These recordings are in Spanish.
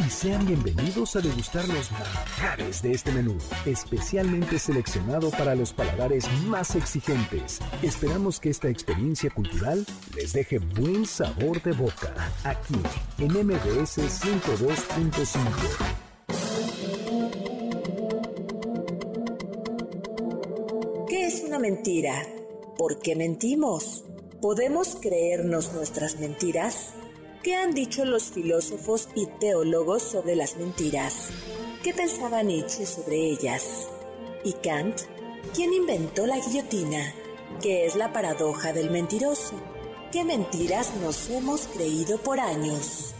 Y sean bienvenidos a degustar los manjares de este menú, especialmente seleccionado para los paladares más exigentes. Esperamos que esta experiencia cultural les deje buen sabor de boca, aquí en MBS 102.5. ¿Qué es una mentira? ¿Por qué mentimos? ¿Podemos creernos nuestras mentiras? ¿Qué han dicho los filósofos y teólogos sobre las mentiras? ¿Qué pensaba Nietzsche sobre ellas? ¿Y Kant? ¿Quién inventó la guillotina? ¿Qué es la paradoja del mentiroso? ¿Qué mentiras nos hemos creído por años?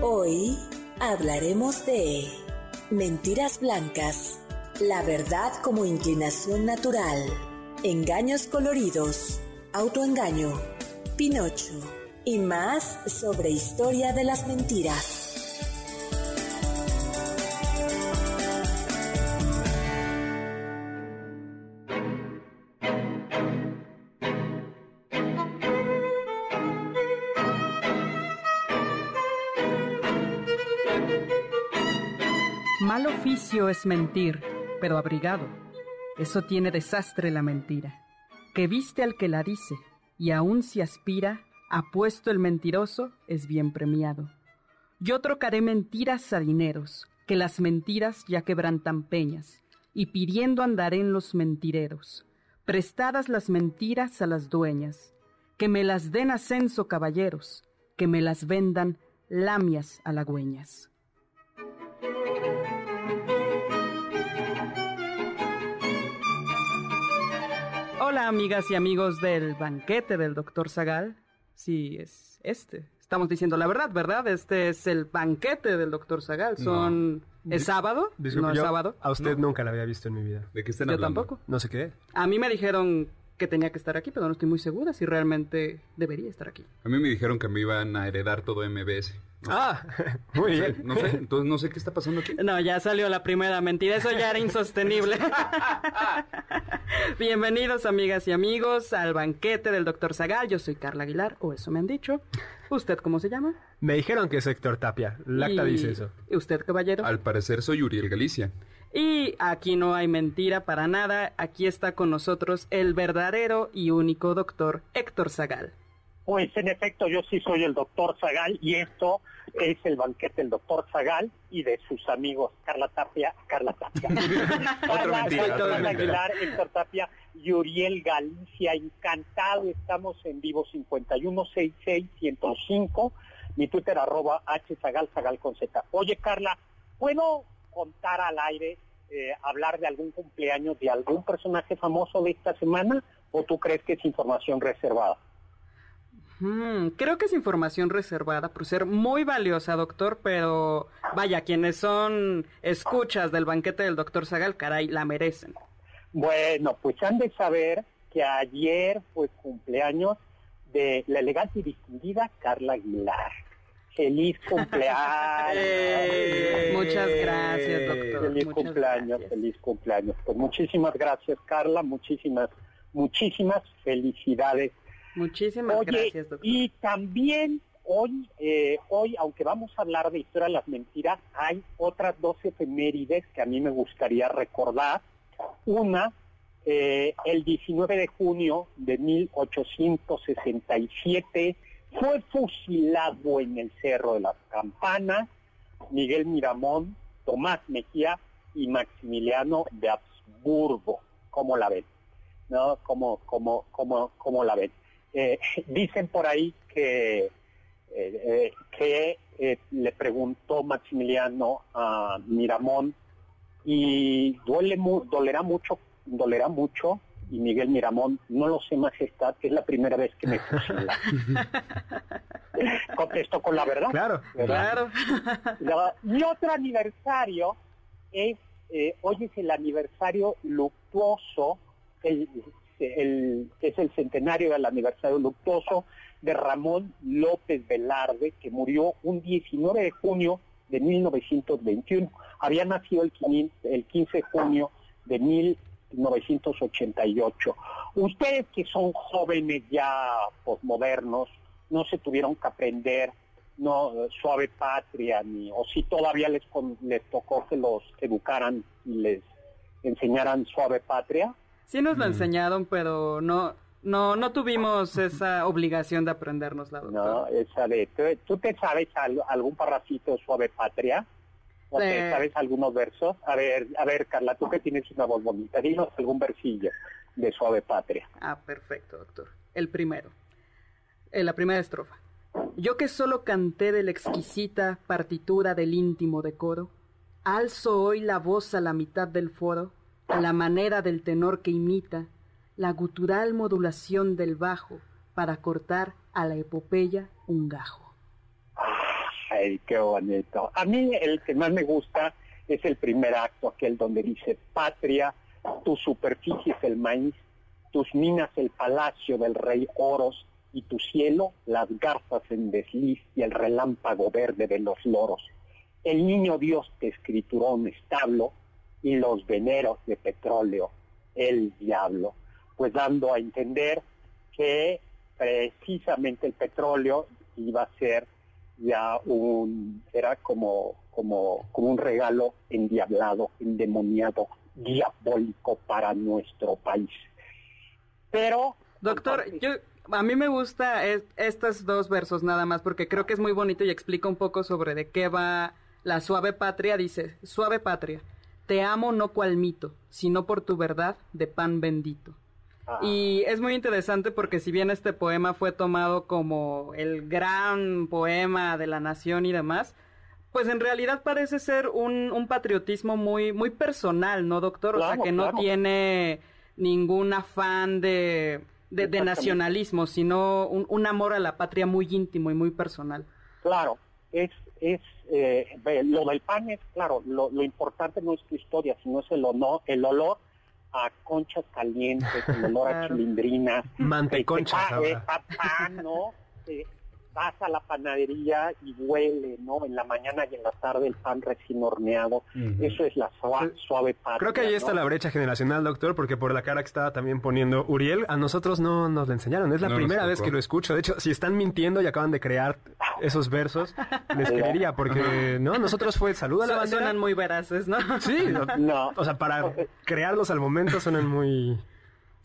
Hoy hablaremos de mentiras blancas, la verdad como inclinación natural Engaños coloridos, autoengaño, Pinocho. Y más sobre historia de las mentiras. Mal oficio es mentir, pero abrigado eso tiene desastre la mentira, que viste al que la dice, y aun si aspira, apuesto el mentiroso es bien premiado. Yo trocaré mentiras a dineros, que las mentiras ya quebrantan peñas, y pidiendo andaré en los mentireros, prestadas las mentiras a las dueñas, que me las den ascenso caballeros, que me las vendan lamias halagüeñas. Hola amigas y amigos del banquete del doctor Zagal. Sí, es este. Estamos diciendo la verdad, ¿verdad? Este es el banquete del doctor Zagal. Son... ¿Es sábado? no es sábado. A usted nunca la había visto en mi vida. ¿De qué están Yo tampoco. No sé qué. A mí me dijeron que tenía que estar aquí, pero no estoy muy segura si realmente debería estar aquí. A mí me dijeron que me iban a heredar todo MBS. Ah, muy bien. no sé, entonces no sé qué está pasando aquí. No, ya salió la primera mentira, eso ya era insostenible. Bienvenidos amigas y amigos al banquete del doctor Zagal, yo soy Carla Aguilar, o eso me han dicho. ¿Usted cómo se llama? Me dijeron que es Héctor Tapia, Lacta dice eso. ¿Y usted, caballero? Al parecer soy Uriel Galicia. Y aquí no hay mentira para nada, aquí está con nosotros el verdadero y único doctor Héctor Zagal. Pues en efecto, yo sí soy el doctor Zagal y esto es el banquete del doctor Zagal y de sus amigos Carla Tapia, Carla Tapia. otra mentira, Aguilar, Héctor Tapia y Uriel Galicia. Encantado, estamos en vivo 5166-105, mi Twitter arroba hzagal, zagal con z. Oye Carla, ¿puedo contar al aire, eh, hablar de algún cumpleaños de algún personaje famoso de esta semana o tú crees que es información reservada? Mm, creo que es información reservada por ser muy valiosa, doctor, pero vaya, quienes son escuchas del banquete del doctor Zagal, caray, la merecen. Bueno, pues han de saber que ayer fue cumpleaños de la elegante y distinguida Carla Aguilar. Feliz cumpleaños. Muchas gracias, doctor. Feliz cumpleaños, feliz cumpleaños. Pues muchísimas gracias, Carla. Muchísimas, muchísimas felicidades Muchísimas gracias, doctor. Y también hoy, eh, hoy, aunque vamos a hablar de historia de las mentiras, hay otras dos efemérides que a mí me gustaría recordar. Una, eh, el 19 de junio de 1867, fue fusilado en el Cerro de las Campanas Miguel Miramón, Tomás Mejía y Maximiliano de Habsburgo. ¿Cómo la ven? ¿No? ¿Cómo, cómo, cómo, cómo la ven? Eh, dicen por ahí que, eh, que eh, le preguntó Maximiliano a Miramón y duele mu- dolerá mucho, dolerá mucho y Miguel Miramón, no lo sé majestad, que es la primera vez que me fusila. Contesto con la verdad. Claro. ¿verdad? Claro. La- y otro aniversario es, eh, hoy es el aniversario luctuoso, el, el- es el centenario del aniversario luctuoso de Ramón López Velarde, que murió un 19 de junio de 1921. Había nacido el 15, el 15 de junio de 1988. Ustedes que son jóvenes ya posmodernos, no se tuvieron que aprender no suave patria ni o si todavía les les tocó que los educaran y les enseñaran suave patria Sí nos lo enseñaron, pero no, no, no tuvimos esa obligación de aprendernos la no esa de ¿tú, tú te sabes al- algún parrafito suave patria o te sabes algunos versos a ver a ver Carla tú que tienes una voz bonita dinos algún versillo de suave patria Ah, perfecto, doctor. El primero. Eh, la primera estrofa. Yo que solo canté de la exquisita partitura del íntimo decoro, alzo hoy la voz a la mitad del foro, a la manera del tenor que imita la gutural modulación del bajo para cortar a la epopeya un gajo. Ay, qué bonito. A mí el que más me gusta es el primer acto, aquel donde dice, patria, tu superficie es el maíz, tus minas el palacio del rey Oros, y tu cielo las garzas en desliz y el relámpago verde de los loros. El niño Dios te escrituró un establo y los veneros de petróleo, el diablo. Pues dando a entender que precisamente el petróleo iba a ser ya un, era como, como, como un regalo endiablado, endemoniado, diabólico para nuestro país. Pero, Doctor, yo, a mí me gusta es- estos dos versos nada más porque creo que es muy bonito y explica un poco sobre de qué va la suave patria. Dice, suave patria, te amo no cual mito, sino por tu verdad de pan bendito. ah, Y es muy interesante porque si bien este poema fue tomado como el gran poema de la nación y demás, pues en realidad parece ser un, un patriotismo muy, muy personal, ¿no, doctor? o sea, que no claro. tiene ningún afán de, de, de Exactamente. nacionalismo, sino un, un amor a la patria muy íntimo y muy personal. Claro, es, es eh, lo del pan es claro, lo, lo importante no es tu historia, sino es el honor, el olor a conchas calientes, el olor a chilindrinas, Manteconchas Este, pa- ahora. eh, pa- pan, ¿no? Eh, vas a la panadería y huele, ¿no? En la mañana y en la tarde el pan recién horneado. Eso es la sua- suave patria. Creo que ahí está la brecha generacional, doctor, porque por la cara que estaba también poniendo Uriel, a nosotros no nos lo enseñaron. Es la No primera vez que lo escucho. De hecho, si están mintiendo y acaban de crear esos versos, les creería, porque no, nosotros fue salud a la bandera. Suenan muy veraces, ¿no? Sí, No. o sea, para crearlos al momento suenan muy,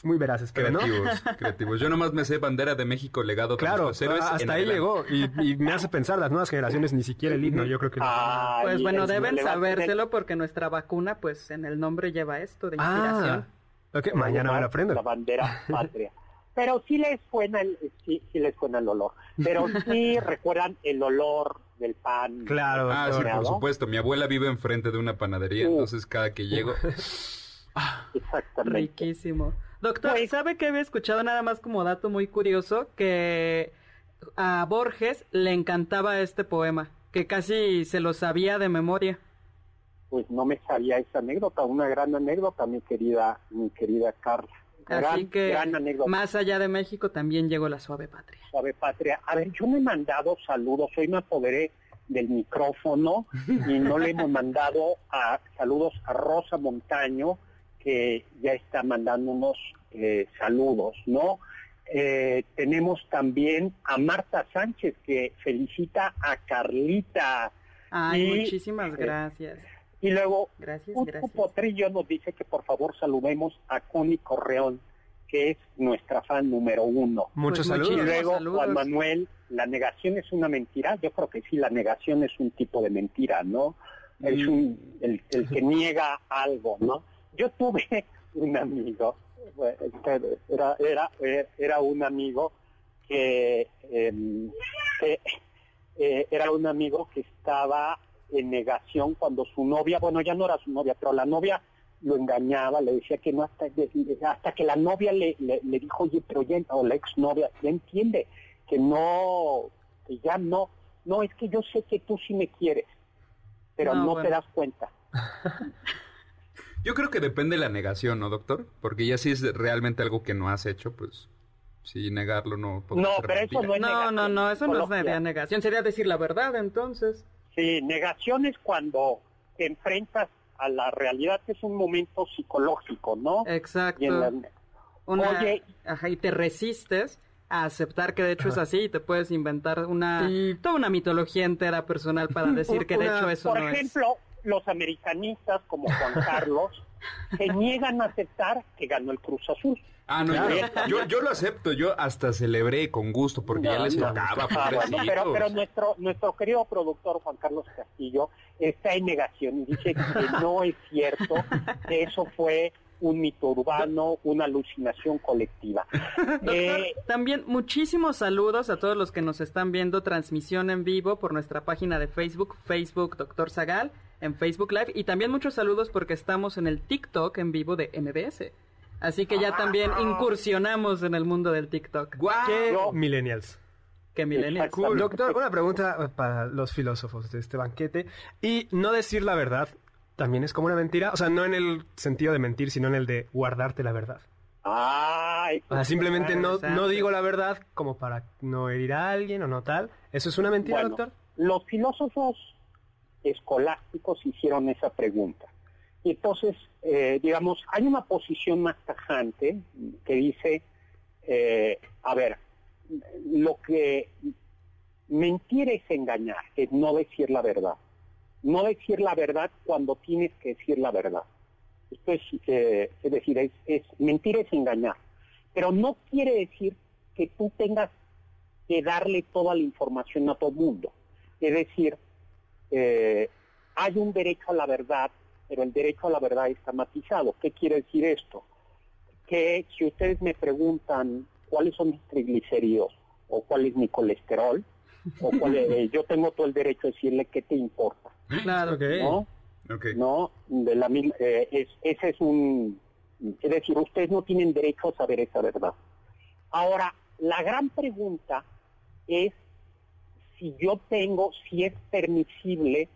muy veraces, pero no. Creativos, creativos. Yo nomás me sé bandera de México legado de Claro, héroes hasta ahí llegó y, y me hace pensar las nuevas generaciones ni siquiera el himno, yo creo que Ay, Pues bueno, deben sabérselo porque nuestra vacuna, pues en el nombre lleva esto de Ah, inspiración. ok, mañana me lo aprendo. La bandera patria. Pero sí les suena el, sí, sí les suena el olor. Pero sí recuerdan el olor del pan. Claro, Ah, sí, por supuesto. Mi abuela vive enfrente de una panadería, entonces cada que llego... Exactamente. Riquísimo. Doctor, Pues- ¿sabe que había escuchado nada más como dato muy curioso? Que a Borges le encantaba este poema, que casi se lo sabía de memoria. Pues no me sabía esa anécdota, una gran anécdota, mi querida, mi querida Carla. Gran, Así que gran anécdota. más allá de México también llegó la suave patria. Suave Patria. A ver, yo me he mandado saludos, hoy me apoderé del micrófono y no le hemos mandado a, saludos a Rosa Montaño, que ya está mandando unos eh, saludos, ¿no? Eh, tenemos también a Marta Sánchez, que felicita a Carlita. Ay, Y- muchísimas gracias. Y luego, Gracias, un gracias. Potrillo nos dice que por favor saludemos a Connie Correón, que es nuestra fan número uno. Muchos Pues saludos. Y luego, saludos. Juan Manuel, la negación es una mentira. Yo creo que sí, la negación es un tipo de mentira, ¿no? es un, el, que niega algo, ¿no? Yo tuve un amigo, era, era, era un amigo que, em, eh, era un amigo que estaba en negación cuando su novia, bueno, ya no era su novia, pero la novia lo engañaba, le decía que no hasta, hasta que la novia le, le, dijo, oye, pero ya, o la exnovia, ya entiende que no, que ya no, no, es que yo sé que tú sí me quieres, pero no, te das cuenta. yo creo que depende de la negación, ¿no, doctor? Porque ya si es realmente algo que no has hecho, pues sí, negarlo no. No, pero eso no es No, no, no, eso no es negación, sería decir la verdad entonces. Sí, negación es cuando te enfrentas a la realidad, que es un momento psicológico, ¿no? Exacto. Oye, ajá, y te resistes a aceptar que de hecho es así y te puedes inventar una toda una mitología entera personal para decir que de hecho eso no es. Los americanistas como Juan Carlos se niegan a aceptar que ganó el Cruz Azul. Ah, no, yo, yo, lo acepto, yo hasta celebré con gusto porque ya les tocaba, ah, pero, pero nuestro, nuestro querido productor Juan Carlos Castillo está en negación y dice que no es cierto, que eso fue un mito urbano, una alucinación colectiva. Eh, también muchísimos saludos a todos los que nos están viendo transmisión en vivo por nuestra página de Facebook, Facebook Doctor Zagal, en Facebook Live, y también muchos saludos porque estamos en el TikTok en vivo de MBS. Así que ya también incursionamos en el mundo del TikTok. ¿Qué millennials? ¿Qué millennials? Doctor, una pregunta para los filósofos de este banquete. Y no decir la verdad también es como una mentira. O sea, no en el sentido de mentir, sino en el de guardarte la verdad. Ay, o sea, simplemente no, no digo la verdad como para no herir a alguien o no tal. ¿Eso es una mentira, doctor? Los filósofos escolásticos hicieron esa pregunta. Y entonces, eh, digamos, hay una posición más tajante que dice, eh, a ver, lo que mentir es engañar, es no decir la verdad. No decir la verdad cuando tienes que decir la verdad. Esto es, eh, es decir, es, mentir es engañar. Pero no quiere decir que tú tengas que darle toda la información a todo el mundo. Es decir, hay un derecho a la verdad pero el derecho a la verdad está matizado. ¿Qué quiere decir esto? Que si ustedes me preguntan cuáles son mis triglicéridos o cuál es mi colesterol, o cuál yo tengo todo el derecho a decirle qué te importa. Claro, que ¿no? No, de la eh, ese es un, es decir, ustedes no tienen derecho a saber esa verdad. Ahora, la gran pregunta es si yo tengo, si es permisible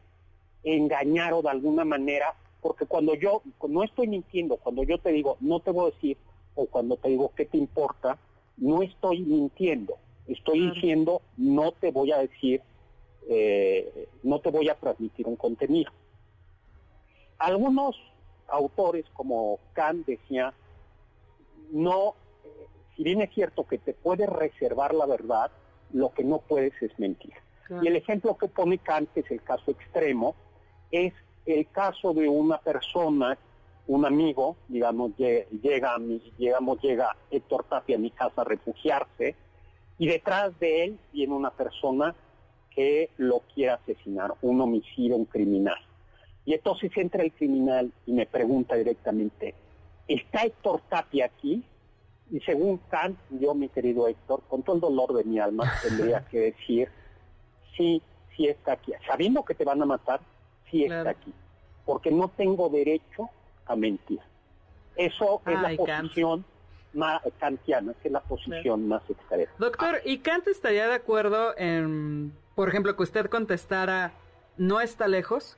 engañar o de alguna manera porque cuando yo no estoy mintiendo, cuando yo te digo no te voy a decir o cuando te digo qué te importa, no estoy mintiendo, estoy diciendo no te voy a decir, eh, no te voy a transmitir un contenido. Algunos autores como Kant decía, no, eh, si bien es cierto que te puedes reservar la verdad, lo que no puedes es mentir. Y el ejemplo que pone Kant, que es el caso extremo, es el caso de una persona, un amigo, digamos, llega a mi, llegamos, llega Héctor Tapia a mi casa a refugiarse, y detrás de él viene una persona que lo quiere asesinar, un homicidio, un criminal. Y entonces entra el criminal y me pregunta directamente, ¿está Héctor Tapia aquí? Y según Kant, yo, mi querido Héctor, con todo el dolor de mi alma, tendría que decir, sí, sí está aquí. Sabiendo que te van a matar, sí está aquí, porque no tengo derecho a mentir. Eso es la posición más kantiana, es la posición más extrema. Doctor, ¿y Kant estaría de acuerdo en, por ejemplo, que usted contestara, no está lejos?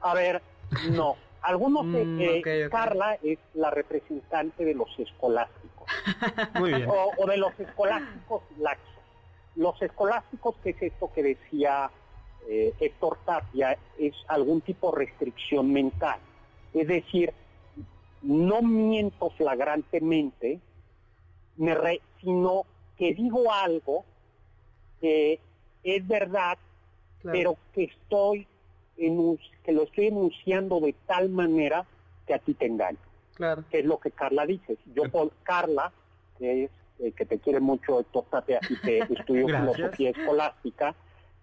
A ver, no. Algunos mm, eh, Carla es la representante de los escolásticos. Muy bien. O, de los escolásticos laxos. Los escolásticos, que es esto que decía eh, Héctor Tapia es algún tipo de restricción mental. Es decir, no miento flagrantemente, sino que digo algo que es verdad, pero que estoy que lo estoy enunciando de tal manera que a ti te engaño. Claro. Que es lo que Carla dice. Yo por Carla, que es eh, que te quiere mucho Héctor Tapia y que estudió filosofía escolástica,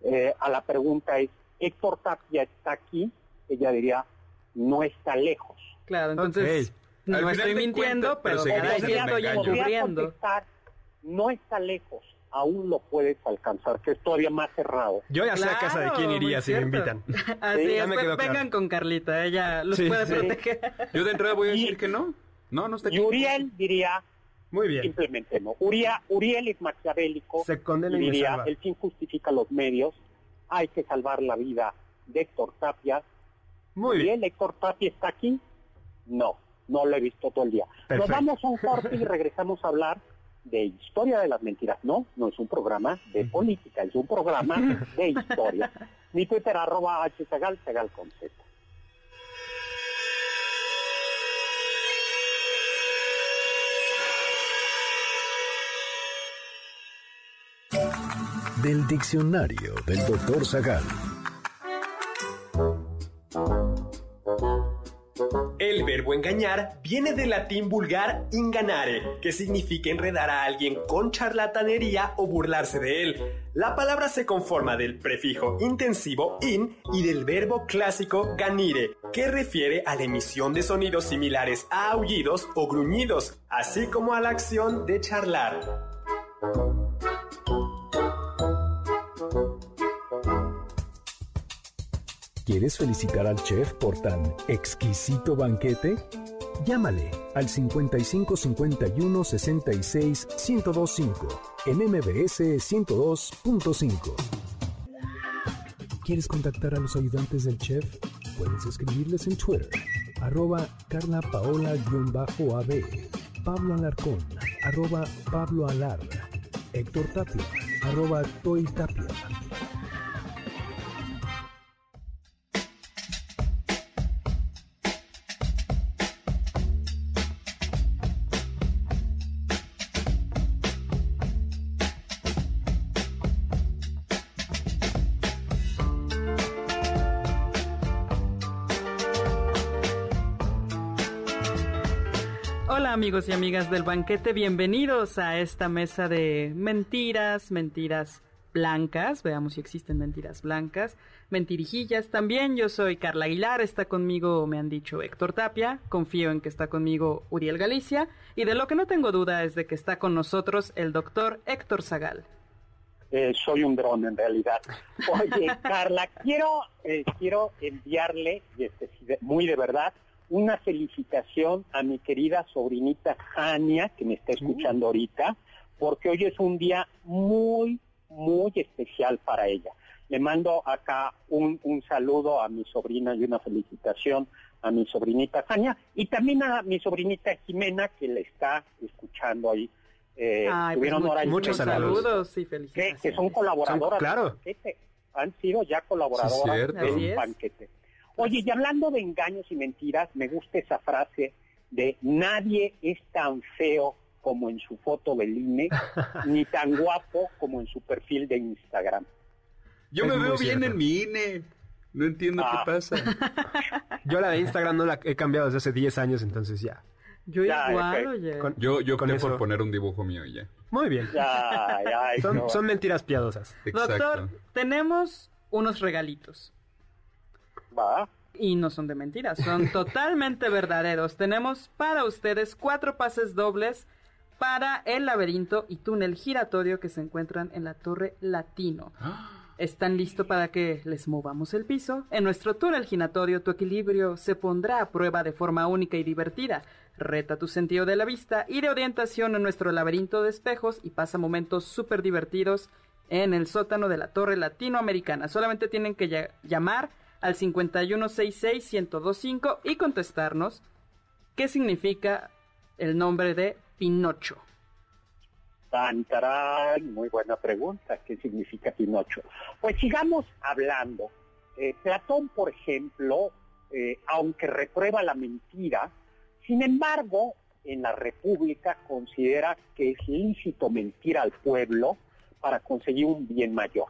eh, a la pregunta es, Héctor Tapia está aquí, ella diría, no está lejos. Claro, entonces no estoy mintiendo, cuentas, pero pero. Podría encubriendo. contestar, no está lejos, aún lo puedes alcanzar, que es todavía más cerrado. Yo ya sé a casa de quién iría si me invitan. Así Sí, es, ya me claro. vengan con Carlita, ella los Sí, puede sí. proteger. Yo de entrada voy a Y- decir que no. No, no está. Y Uriel diría, Muy bien. simplemente no. Uriel, Uriel es maquiavélico Se condena y y diría, salva. el fin justifica los medios, hay que salvar la vida de Héctor Tapia. Muy bien. Uriel, Héctor Tapia está aquí. No, no lo he visto todo el día. Nos Perfecto. vamos a un corte y regresamos a hablar de historia de las mentiras. No, no es un programa de política, es un programa de historia. Mi Twitter arroba hzagal, zagal con Z. Del diccionario del doctor Zagal. Verbo engañar viene del latín vulgar inganare, que significa enredar a alguien con charlatanería o burlarse de él. La palabra se conforma del prefijo intensivo in y del verbo clásico ganire, que refiere a la emisión de sonidos similares a aullidos o gruñidos, así como a la acción de charlar. ¿Quieres felicitar al chef por tan exquisito banquete? Llámale al 55 51 66 1025 en MBS 102.5. ¿Quieres contactar a los ayudantes del chef? Puedes escribirles en Twitter, arroba Carla Paola-AB, Pablo Alarcón, arroba Pablo Alar, Héctor Tapia, arroba Toy Tapia. Amigos y amigas del banquete, bienvenidos a esta mesa de mentiras, mentiras blancas, veamos si existen mentiras blancas, mentirijillas también, yo soy Carla Aguilar, está conmigo, me han dicho Héctor Tapia, confío en que está conmigo Uriel Galicia, y de lo que no tengo duda es de que está con nosotros el doctor Héctor Zagal. Eh, soy un dron en realidad. Oye, Carla, quiero, eh, quiero enviarle, este, muy de verdad, una felicitación a mi querida sobrinita Jania, que me está escuchando ahorita, porque hoy es un día muy, muy especial para ella. Le mando acá un, un saludo a mi sobrina y una felicitación a mi sobrinita Jania y también a mi sobrinita Jimena, que le está escuchando ahí. Eh, Ay, pues, tuvieron y muchos media. saludos. y que, felicitaciones. que son colaboradoras Son- claro. del banquete. Han sido ya colaboradoras del banquete. Oye, y hablando de engaños y mentiras, me gusta esa frase de nadie es tan feo como en su foto del INE, ni tan guapo como en su perfil de Instagram. Yo Es me veo bien cierto. en mi INE. No entiendo Ah. qué pasa. Yo la de Instagram no la he cambiado desde hace 10 años, entonces ya. Yo Ya, igual, ok. oye. Con- Yo, yo Con opté eso. por poner un dibujo mío y ya. Muy bien. Ya, ya, ay, Son, no. son mentiras piadosas. Exacto. Doctor, tenemos unos regalitos. Va. Y no son de mentiras, son totalmente verdaderos. Tenemos para ustedes cuatro pases dobles para el laberinto y túnel giratorio que se encuentran en la Torre Latino. ¿Están listos para que les movamos el piso? En nuestro túnel giratorio tu equilibrio se pondrá a prueba de forma única y divertida. Reta tu sentido de la vista y de orientación en nuestro laberinto de espejos y pasa momentos súper divertidos en el sótano de la Torre Latinoamericana. Solamente tienen que lla- llamar al 5166-1025 y contestarnos qué significa el nombre de Pinocho. Muy buena pregunta. ¿Qué significa Pinocho? Pues sigamos hablando. Eh, Platón, por ejemplo, eh, aunque reprueba la mentira, sin embargo, en la República considera que es lícito mentir al pueblo para conseguir un bien mayor.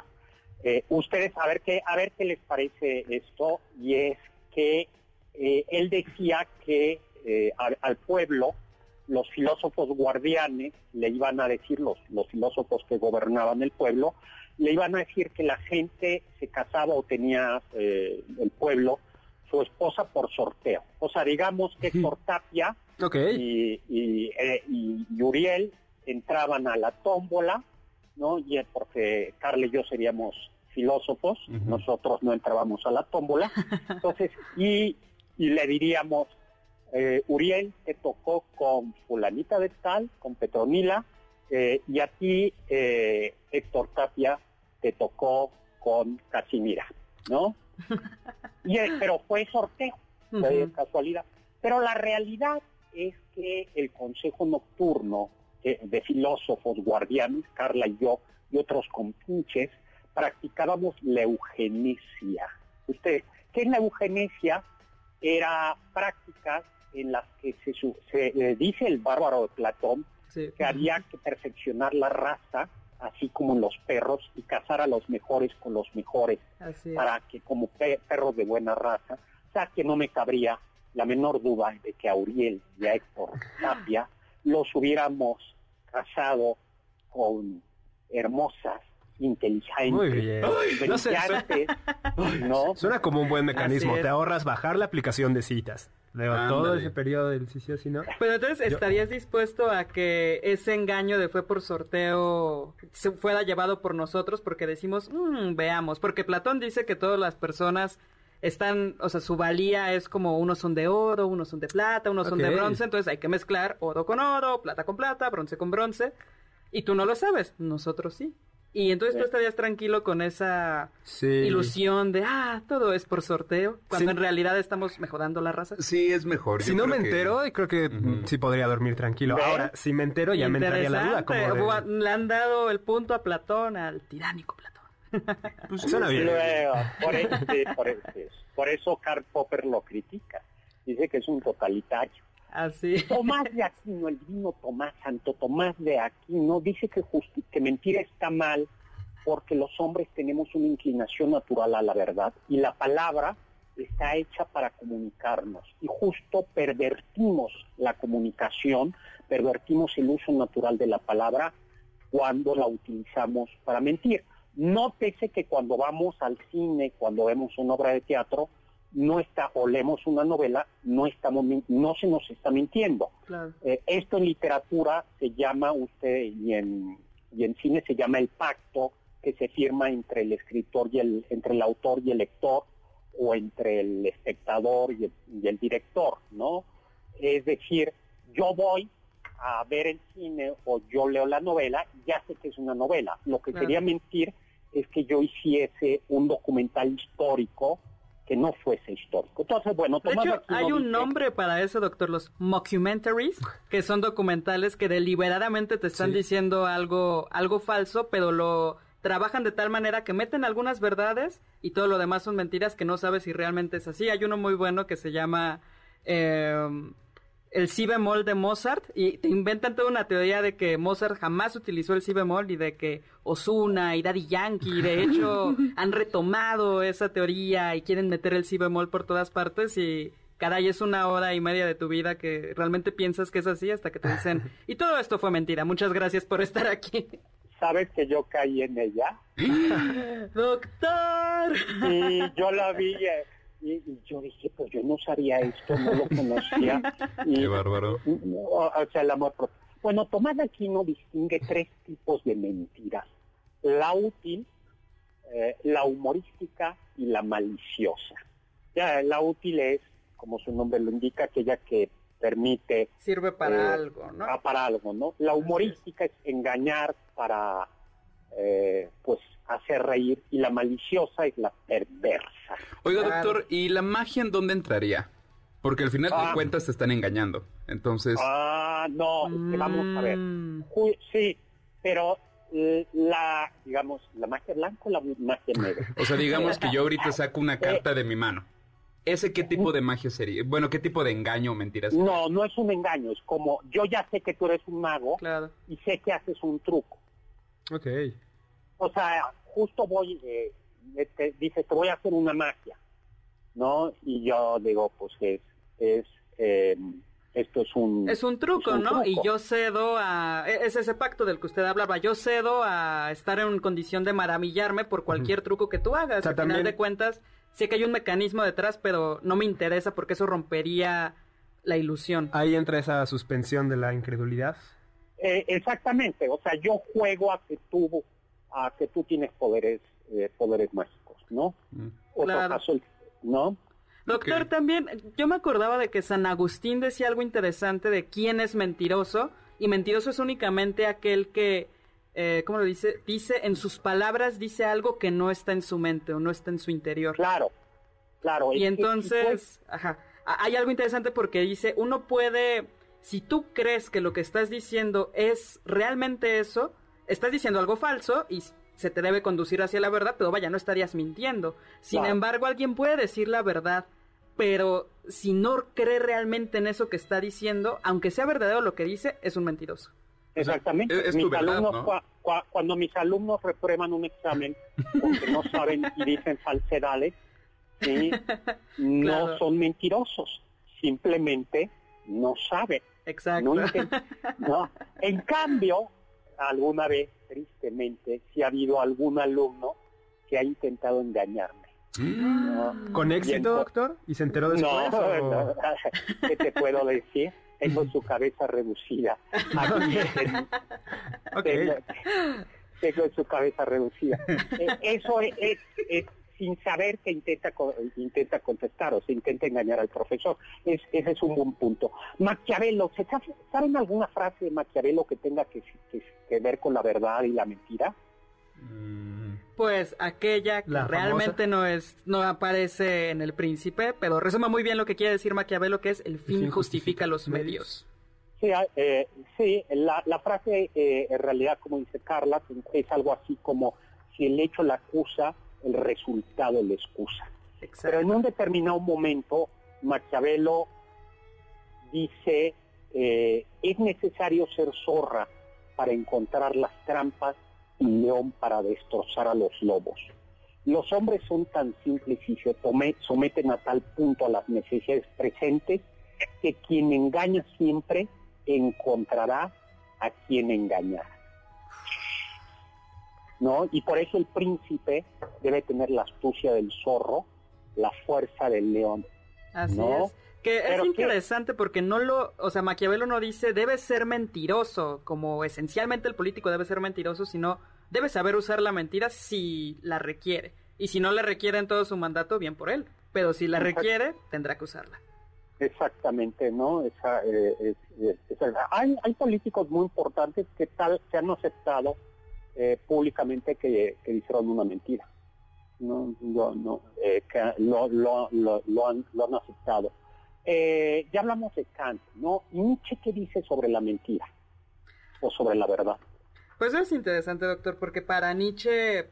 Eh, ustedes a ver qué a ver qué les parece esto y es que eh, él decía que eh, al, al pueblo los filósofos guardianes le iban a decir, los, los filósofos que gobernaban el pueblo, le iban a decir que la gente se casaba o tenía eh, el pueblo su esposa por sorteo. O sea, digamos que Sortapia y, y, eh, y, Uriel entraban a la tómbola, ¿no? Y porque Carla y yo seríamos filósofos, nosotros no entrábamos a la tómbola. Entonces, y, y le diríamos, eh, Uriel te tocó con fulanita de tal, con Petronila, eh, y a ti, eh, Héctor Tapia, te tocó con Casimira, ¿no? Y, pero fue sorteo, fue casualidad. Pero la realidad es que el Consejo Nocturno de filósofos guardianes, Carla y yo, y otros compinches, practicábamos la eugenesia. Usted, ¿qué es la eugenesia? Era prácticas en las que se, se dice el bárbaro de Platón que había que perfeccionar la raza, así como los perros, y cazar a los mejores con los mejores, para que como perros de buena raza, o sea que no me cabría la menor duda de que a Uriel y a Héctor Tapia los hubiéramos casado con hermosas inteligente. Muy bien. no sé, suena, como un buen mecanismo. Te ahorras bajar la aplicación de citas. todo ese periodo del sí, sí no. Pero entonces, ¿estarías dispuesto a que ese engaño de fue por sorteo se fuera llevado por nosotros? Porque decimos, mmm, veamos. Porque Platón dice que todas las personas están, o sea, su valía es como unos son de oro, unos son de plata, unos son de bronce. Entonces hay que mezclar oro con oro, plata con plata, bronce con bronce. Y tú no lo sabes, nosotros sí. Y entonces tú estarías tranquilo con esa ilusión de, ah, todo es por sorteo, cuando en realidad estamos mejorando la raza. Sí, es mejor. Si no me entero, creo que sí podría dormir tranquilo. Ahora, si me entero, ya me entraría la duda. Como Le han dado el punto a Platón, al tiránico Platón. Pues suena bien. por, eso, por, eso, por eso Karl Popper lo critica. Dice que es un totalitario. Tomás de Aquino, el divino Tomás, Santo Tomás de Aquino, dice que, que mentira está mal porque los hombres tenemos una inclinación natural a la verdad y la palabra está hecha para comunicarnos y justo pervertimos la comunicación, pervertimos el uso natural de la palabra cuando la utilizamos para mentir. Nótese que cuando vamos al cine, cuando vemos una obra de teatro, no está, o leemos una novela, no estamos, no se nos está mintiendo. Eh, esto en literatura se llama usted y en, y en cine se llama el pacto que se firma entre el escritor y el, entre el autor y el lector o entre el espectador y el, director, ¿no? Es decir, yo voy a ver el cine o yo leo la novela, ya sé que es una novela. Lo que quería mentir es que yo hiciese un documental histórico que no fuese histórico. Entonces, bueno, de hecho, hay un nombre para eso, doctor, los mockumentaries, que son documentales que deliberadamente te están diciendo algo, algo falso, pero lo trabajan de tal manera que meten algunas verdades y todo lo demás son mentiras que no sabes si realmente es así. Hay uno muy bueno que se llama eh, el si bemol de Mozart y te inventan toda una teoría de que Mozart jamás utilizó el si bemol y de que Osuna y Daddy Yankee de hecho han retomado esa teoría y quieren meter el si bemol por todas partes y caray es una hora y media de tu vida que realmente piensas que es así hasta que te dicen y todo esto fue mentira. Muchas gracias por estar aquí. ¿Sabes que yo caí en ella? Doctor. Y yo la vi eh, y, yo dije, pues yo no sabía esto, no lo conocía. Qué bárbaro. O, sea, el amor propio. Bueno, Tomás Aquino distingue tres tipos de mentiras. La útil, eh, la humorística y la maliciosa. Ya, la útil es, como su nombre lo indica, aquella que permite... Sirve para eh, algo, ¿no? Ah, para algo, ¿no? La humorística es engañar para, eh, pues, hacer reír y la maliciosa es la perversa. Oiga, doctor, ¿y la magia en dónde entraría? Porque al final de ah. cuentas te están engañando. Entonces. Ah, no, vamos a ver. Mm. Sí, pero eh, la, digamos, la magia blanca o la magia negra. o sea, digamos que yo ahorita saco una carta de mi mano. ¿Ese qué tipo de magia sería? Bueno, ¿qué tipo de engaño o mentiras? No, no es un engaño, es como yo ya sé que tú eres un mago y sé que haces un truco. Ok. O sea, justo voy, eh, te, dice, te voy a hacer una magia, ¿no? Y yo digo, pues es, es, em, esto es un... Es un truco, ¿no? Y yo cedo a... E, es ese pacto del que usted hablaba. Yo cedo a estar en condición de maravillarme por cualquier truco que tú hagas. Al final de cuentas, sé que hay un mecanismo detrás, pero no me interesa porque eso rompería la ilusión. Ahí entra esa suspensión de la incredulidad. Eh, exactamente. O sea, yo juego a que tú, a que tú tienes poderes, eh, poderes mágicos, ¿no? Mm. Otro caso, ¿no? Doctor, también yo me acordaba de que San Agustín decía algo interesante de quién es mentiroso, y mentiroso es únicamente aquel que, eh, ¿cómo lo dice? Dice, en sus palabras dice algo que no está en su mente o no está en su interior. Claro, claro. Y entonces, ajá, hay algo interesante porque dice, uno puede, si tú crees que lo que estás diciendo es realmente eso, estás diciendo algo falso y se te debe conducir hacia la verdad, pero vaya, no estarías mintiendo. Sin embargo, alguien puede decir la verdad, pero si no cree realmente en eso que está diciendo, aunque sea verdadero lo que dice, es un mentiroso. Exactamente. cuando mis alumnos reprueban un examen porque no saben y dicen falsedades, no son mentirosos, simplemente no saben. Exacto. no. En cambio, alguna vez tristemente, si ha habido algún alumno que ha intentado engañarme. Mm. ¿Con éxito, doctor? ¿Y se enteró después? No, ¿qué te puedo decir? Tengo su cabeza reducida. tengo, su cabeza reducida. Eh, eso es, sin saber que intenta intenta contestar o se intenta engañar al profesor. Es, ese es un buen punto. Maquiavelo, ¿saben alguna frase de Maquiavelo que tenga que, ver con la verdad y la mentira? Mm. Pues aquella que realmente no es no aparece en el príncipe, pero resume muy bien lo que quiere decir Maquiavelo, que es el fin, justifica, los medios. Sí, ah, eh, sí la, frase eh, en realidad, como dice Carla, es algo así como si el hecho la acusa, el resultado le excusa. Pero en un determinado momento, Maquiavelo dice, eh, es necesario ser zorra para encontrar las trampas y león para destrozar a los lobos. Los hombres son tan simples y se someten a tal punto a las necesidades presentes que quien engaña siempre encontrará a quien engañar. ¿No? Y por eso el príncipe debe tener la astucia del zorro, la fuerza del león. Así es. Que es interesante porque no lo, o sea, Maquiavelo no dice debe ser mentiroso, como esencialmente el político debe ser mentiroso, sino debe saber usar la mentira si la requiere. Y si no la requiere en todo su mandato, bien por él. Pero si la requiere, tendrá que usarla. Exactamente, ¿no? Esa, eh, hay, hay políticos muy importantes que tal se han aceptado eh, públicamente que, que, dijeron una mentira. No, no, eh, que lo, lo, lo, han, lo han aceptado. Eh, ya hablamos de Kant, ¿no? Nietzsche, ¿qué dice sobre la mentira? O sobre la verdad. Pues es interesante, doctor, porque para Nietzsche,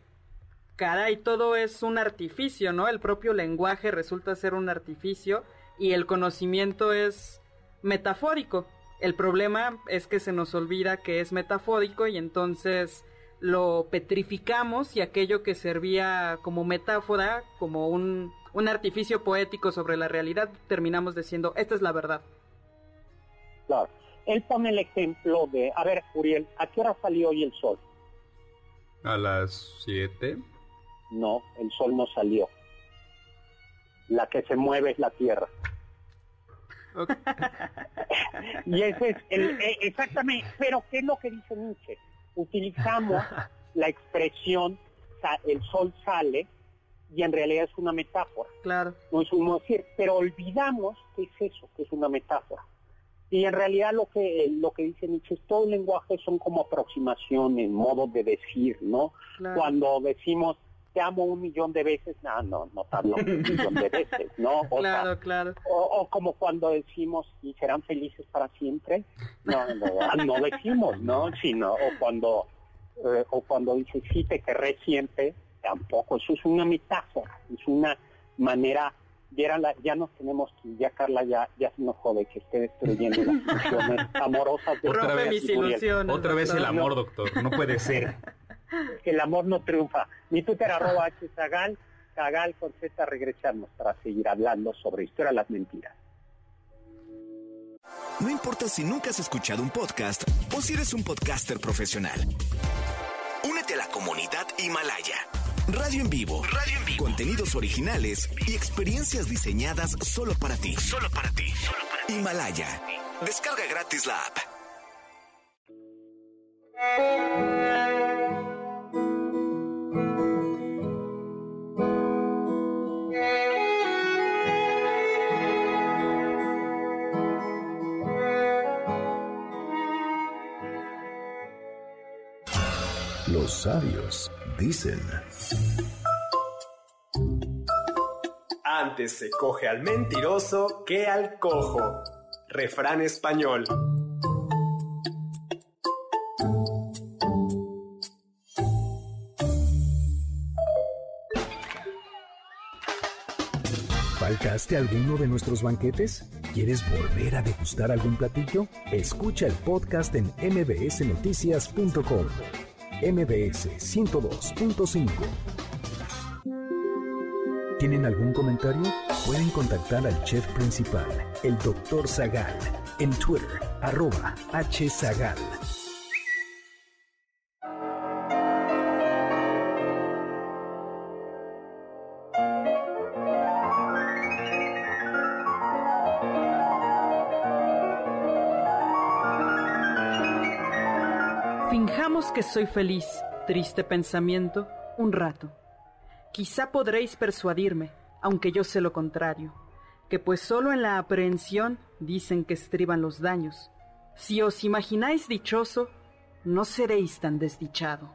caray, todo es un artificio, ¿no? El propio lenguaje resulta ser un artificio y el conocimiento es metafórico. El problema es que se nos olvida que es metafórico y entonces lo petrificamos y aquello que servía como metáfora, como un, artificio poético sobre la realidad, terminamos diciendo, esta es la verdad. Claro. Él pone el ejemplo de, a ver, Uriel, ¿a qué hora salió hoy el sol? A las 7. No, el sol no salió. La que se mueve es la Tierra. y ese es el, e, exactamente, pero ¿qué es lo que dice Nietzsche? Utilizamos la expresión el sol sale y en realidad es una metáfora. Claro. No es un decir, pero olvidamos que es eso, que es una metáfora. Y en realidad lo que lo que dice Nietzsche es todo el lenguaje son como aproximaciones, modos de decir, ¿no? Cuando decimos te amo un millón de veces, no, no, no te hablo un millón de veces, ¿no? O claro, claro. O, como cuando decimos, ¿y serán felices para siempre? No, no, no decimos, ¿no? Sino, o cuando, eh, o cuando dices, sí, te querré siempre, tampoco, eso es una metáfora, es una manera ya, la, ya nos tenemos que, ya Carla ya, ya se nos jode que esté destruyendo las ilusiones amorosas de otra vez, ilusiones, otra vez el amor, doctor, no puede ser. El amor no triunfa. Mi Twitter arroba H Zagal, Zagal con Z regresamos para seguir hablando sobre historia de las mentiras. No importa si nunca has escuchado un podcast o si eres un podcaster profesional. Únete a la comunidad Himalaya. Radio en vivo. Radio en vivo. Contenidos originales y experiencias diseñadas solo para ti. Solo para ti. Himalaya. Descarga gratis la app. Los sabios dicen. Antes se coge al mentiroso que al cojo. Refrán español. ¿Faltaste alguno de nuestros banquetes? ¿Quieres volver a degustar algún platillo? Escucha el podcast en mbsnoticias.com. MBS 102.5. ¿Tienen algún comentario? Pueden contactar al chef principal, el Dr. Zagal, en Twitter, arroba hzagal. Finjamos que soy feliz, triste pensamiento, un rato. Quizá podréis persuadirme, aunque yo sé lo contrario, que pues solo en la aprehensión dicen que estriban los daños. Si os imagináis dichoso, no seréis tan desdichado.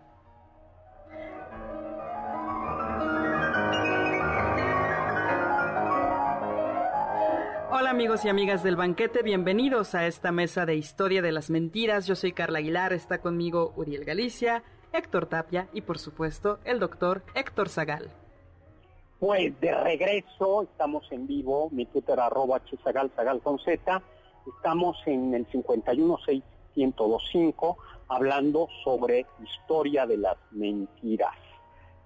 Amigos y amigas del banquete, bienvenidos a esta mesa de historia de las mentiras. Yo soy Carla Aguilar, está conmigo Uriel Galicia, Héctor Tapia y por supuesto el doctor Héctor Zagal. Pues de regreso, estamos en vivo, mi Twitter arroba hzagal, zagal con Z, estamos en el 516-1025 hablando sobre historia de las mentiras.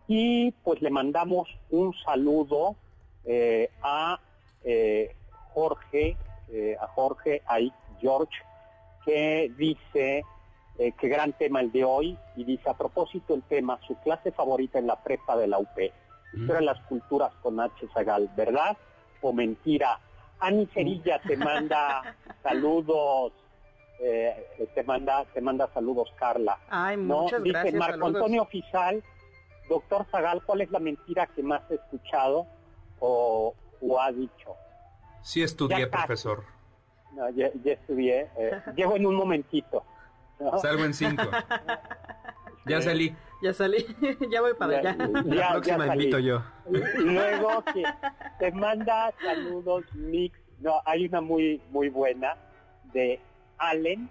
Y pues le mandamos un saludo eh, a eh, Jorge, eh, a Jorge, a George, que dice eh, qué gran tema el de hoy, y dice a propósito el tema, su clase favorita en la prepa de la UP. Eran las culturas con H. Zagal, ¿verdad? O mentira. Ani Cerilla te manda saludos, eh, te manda te manda saludos Carla. Ay, ¿no? muchas Dice gracias. Marco saludos. Antonio Oficial, doctor Zagal, ¿cuál es la mentira que más he escuchado o, o ha dicho? Sí estudié, Ya profesor. No, ya, ya estudié, eh, llego en un momentito. ¿no? Salgo en cinco. Ya salí. Ya salí, ya voy para Ya- allá. ya- La ya próxima salí. invito yo. Y luego que te manda saludos mix. No, hay una muy muy buena de Allen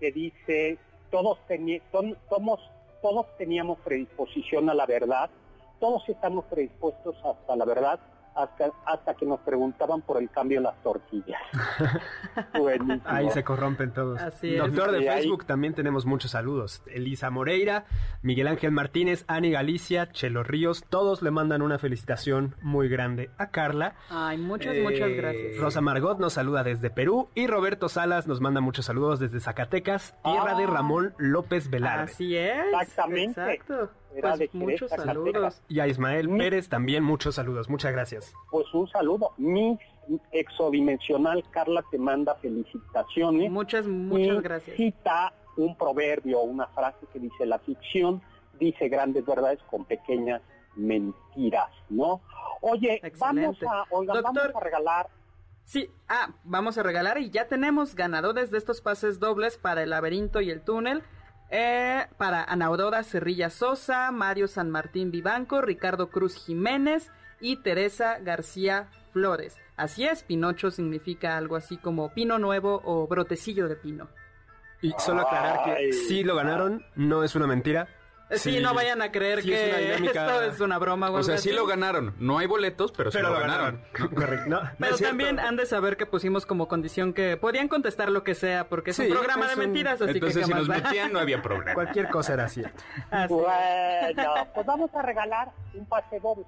que dice todos ton- somos todos teníamos predisposición a la verdad, todos estamos predispuestos hasta la verdad hasta, hasta que nos preguntaban por el cambio en las tortillas. Buenísimo. Ahí se corrompen todos. Así es. Doctor de Y ahí- Facebook también tenemos muchos saludos. Elisa Moreira, Miguel Ángel Martínez, Ani Galicia, Chelo Ríos, todos le mandan una felicitación muy grande a Carla. Ay, muchas, Eh, muchas gracias. Rosa Margot nos saluda desde Perú y Roberto Salas nos manda muchos saludos desde Zacatecas, tierra Ah. de Ramón López Velarde. Así es. Exactamente. Exacto. Pues de muchos Zacatecas. saludos. Y a Ismael Mm. Pérez también muchos saludos. Muchas gracias. Pues un saludo. Mi exodimensional Carla te manda felicitaciones. Muchas, muchas y gracias. cita un proverbio, una frase que dice la ficción dice grandes verdades con pequeñas mentiras, ¿no? Oye, vamos Excelente. a, oigan, vamos Doctor. a regalar Sí, ah, vamos a regalar y ya tenemos ganadores de estos pases dobles para el laberinto y el túnel. Eh, para Ana Aurora Cerrilla Sosa, Mario San Martín Vivanco, Ricardo Cruz Jiménez y Teresa García Flores. Así es, Pinocho significa algo así como pino nuevo o brotecillo de pino. Y solo aclarar que sí lo ganaron, no es una mentira. Sí, no vayan a creer sí es que una dinámica- esto es una broma. O sea, sí así. lo ganaron. No hay boletos, pero, sí Pero lo lo ganaron. ganaron. Correcto. No, no Pero también han de saber que pusimos como condición que podían contestar lo que sea, porque es Sí, un programa es de un- mentiras, así Entonces, que si ¿qué nos da? metían, no había problema. Cualquier cosa era cierto. Así. Bueno, pues vamos a regalar un pase doble.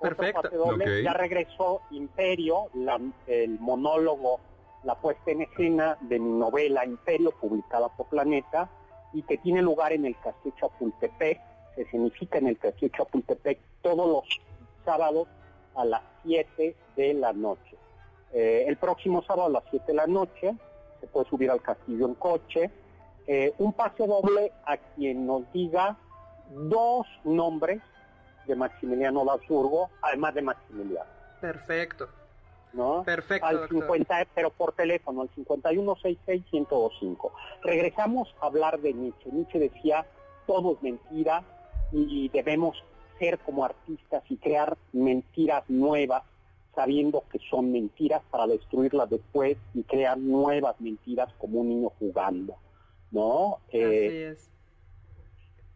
Perfecto. pase doble. Ok. Ya regresó Imperio, la- el monólogo la puesta en escena de mi novela Imperio, publicada por Planeta, y que tiene lugar en el Castillo Chapultepec, se significa en el Castillo Chapultepec todos los sábados a las 7 de la noche. Eh, el próximo sábado a las 7 de la noche se puede subir al castillo en coche. Eh, un pase doble a quien nos diga dos nombres de Maximiliano Lasurgo, además de Maximiliano. Perfecto. ¿No? Perfecto. Al doctor. 50, pero por teléfono, al 5166-1025. Regresamos a hablar de Nietzsche. Nietzsche decía, todo es mentira y debemos ser como artistas y crear mentiras nuevas, sabiendo que son mentiras para destruirlas después y crear nuevas mentiras como un niño jugando, ¿no? Así Eh, es.